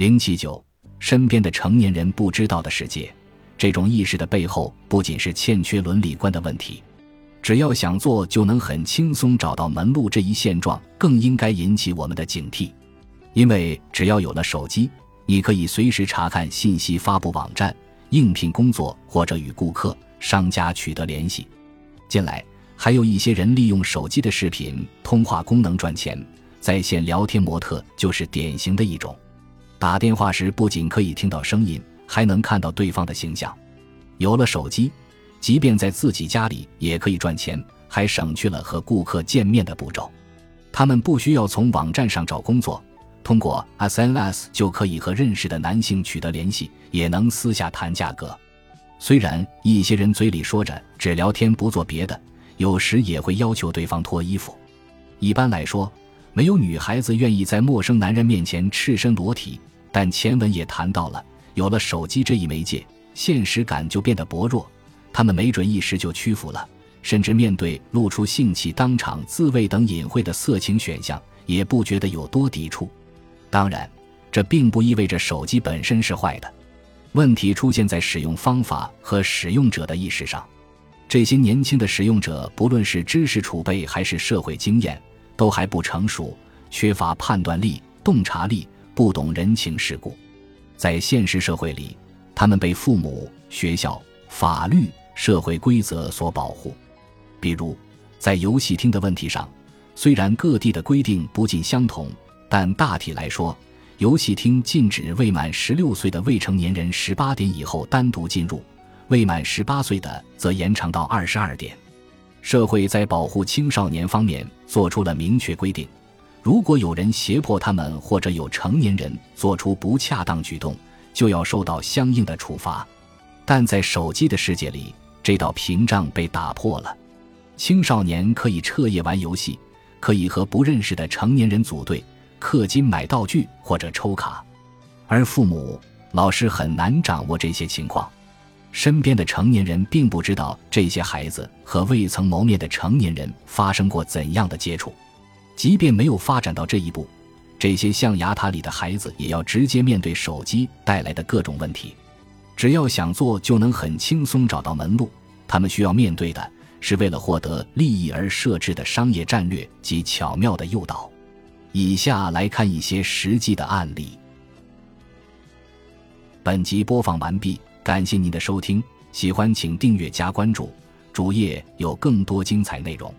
零七九，身边的成年人不知道的世界，这种意识的背后不仅是欠缺伦理观的问题。只要想做就能很轻松找到门路，这一现状更应该引起我们的警惕。因为只要有了手机，你可以随时查看信息发布网站、应聘工作或者与顾客、商家取得联系。近来还有一些人利用手机的视频通话功能赚钱，在线聊天模特就是典型的一种。打电话时不仅可以听到声音，还能看到对方的形象。有了手机。即便在自己家里也可以赚钱，还省去了和顾客见面的步骤。他们不需要从网站上找工作，通过 SNS 就可以和认识的男性取得联系，也能私下谈价格。虽然一些人嘴里说着只聊天不做别的，有时也会要求对方脱衣服。一般来说，没有女孩子愿意在陌生男人面前赤身裸体。但前文也谈到了，有了手机这一媒介，现实感就变得薄弱。他们没准一时就屈服了，甚至面对露出性器、当场自慰等隐晦的色情选项，也不觉得有多抵触。当然，这并不意味着手机本身是坏的。问题出现在使用方法和使用者的意识上。这些年轻的使用者，不论是知识储备还是社会经验，都还不成熟，缺乏判断力、洞察力，不懂人情世故。在现实社会里，他们被父母、学校、法律。社会规则所保护，比如在游戏厅的问题上，虽然各地的规定不尽相同，但大体来说，游戏厅禁止未满十六岁的未成年人十八点以后单独进入，未满十八岁的则延长到二十二点。社会在保护青少年方面做出了明确规定，如果有人胁迫他们或者有成年人做出不恰当举动，就要受到相应的处罚。但在手机的世界里，这道屏障被打破了，青少年可以彻夜玩游戏，可以和不认识的成年人组队、氪金买道具或者抽卡，而父母、老师很难掌握这些情况。身边的成年人并不知道这些孩子和未曾谋面的成年人发生过怎样的接触。即便没有发展到这一步，这些象牙塔里的孩子也要直接面对手机带来的各种问题。只要想做，就能很轻松找到门路。他们需要面对的是为了获得利益而设置的商业战略及巧妙的诱导。以下来看一些实际的案例。本集播放完毕，感谢您的收听，喜欢请订阅加关注，主页有更多精彩内容。